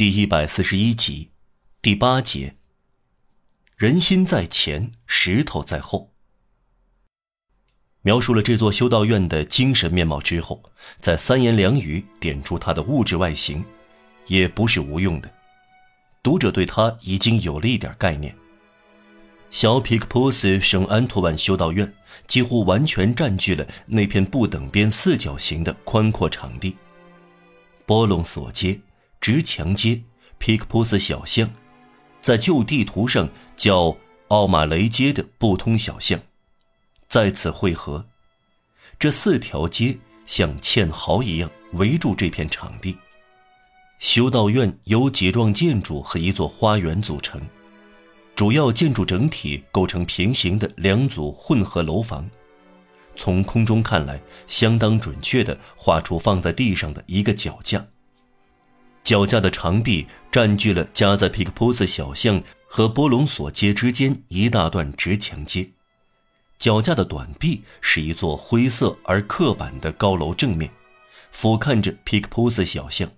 第一百四十一集，第八节。人心在前，石头在后。描述了这座修道院的精神面貌之后，在三言两语点出它的物质外形，也不是无用的。读者对它已经有了一点概念。小皮克波斯圣安托万修道院几乎完全占据了那片不等边四角形的宽阔场地。波隆索街。直墙街、皮克普斯小巷，在旧地图上叫奥马雷街的不通小巷，在此汇合。这四条街像堑壕一样围住这片场地。修道院由几幢建筑和一座花园组成，主要建筑整体构成平行的两组混合楼房。从空中看来，相当准确地画出放在地上的一个脚架。脚架的长壁占据了夹在皮克普斯小巷和波隆索街之间一大段直墙街，脚架的短壁是一座灰色而刻板的高楼正面，俯瞰着皮克普斯小巷。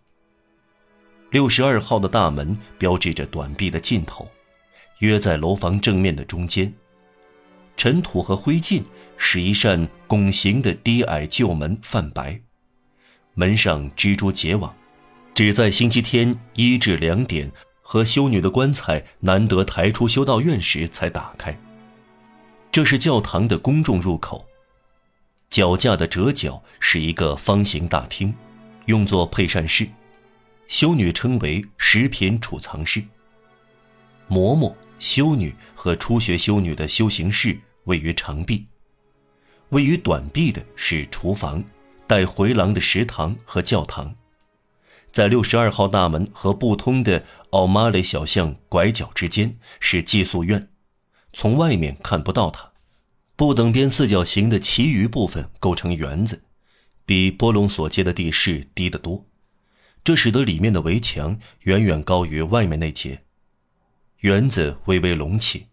六十二号的大门标志着短壁的尽头，约在楼房正面的中间。尘土和灰烬使一扇拱形的低矮旧门泛白，门上蜘蛛结网。只在星期天一至两点和修女的棺材难得抬出修道院时才打开。这是教堂的公众入口。脚架的折角是一个方形大厅，用作配膳室，修女称为食品储藏室。嬷嬷、修女和初学修女的修行室位于长壁，位于短壁的是厨房、带回廊的食堂和教堂。在六十二号大门和不通的奥马雷小巷拐角之间是寄宿院，从外面看不到它。不等边四角形的其余部分构成园子，比波隆所接的地势低得多，这使得里面的围墙远远高于外面那截。园子微微隆起，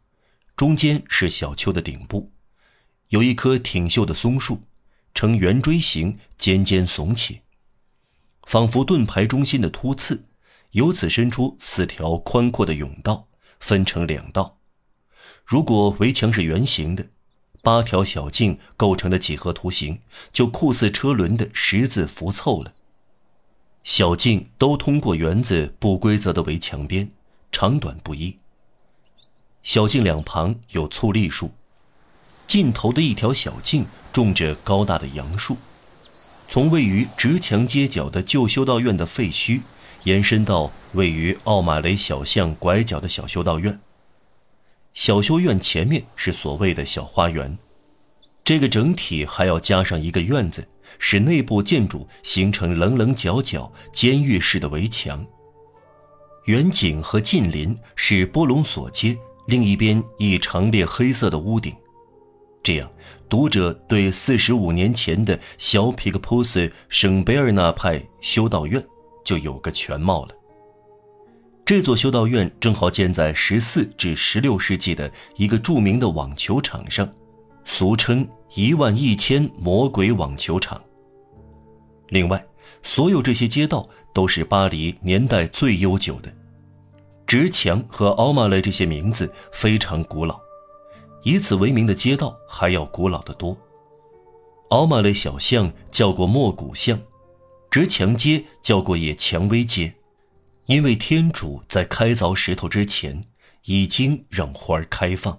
中间是小丘的顶部，有一棵挺秀的松树，呈圆锥形，尖尖耸起。仿佛盾牌中心的突刺，由此伸出四条宽阔的甬道，分成两道。如果围墙是圆形的，八条小径构成的几何图形就酷似车轮的十字符凑了。小径都通过园子不规则的围墙边，长短不一。小径两旁有醋栗树，尽头的一条小径种着高大的杨树。从位于直墙街角的旧修道院的废墟，延伸到位于奥马雷小巷拐角的小修道院。小修院前面是所谓的小花园，这个整体还要加上一个院子，使内部建筑形成棱棱角角、监狱式的围墙。远景和近邻是波隆索街另一边一长列黑色的屋顶。这样，读者对四十五年前的小皮克普斯圣贝尔纳派修道院就有个全貌了。这座修道院正好建在十四至十六世纪的一个著名的网球场上，俗称“一万一千魔鬼网球场”。另外，所有这些街道都是巴黎年代最悠久的，直墙和奥马雷这些名字非常古老。以此为名的街道还要古老得多。奥马雷小巷叫过莫古巷，直墙街叫过野蔷薇街，因为天主在开凿石头之前已经让花儿开放。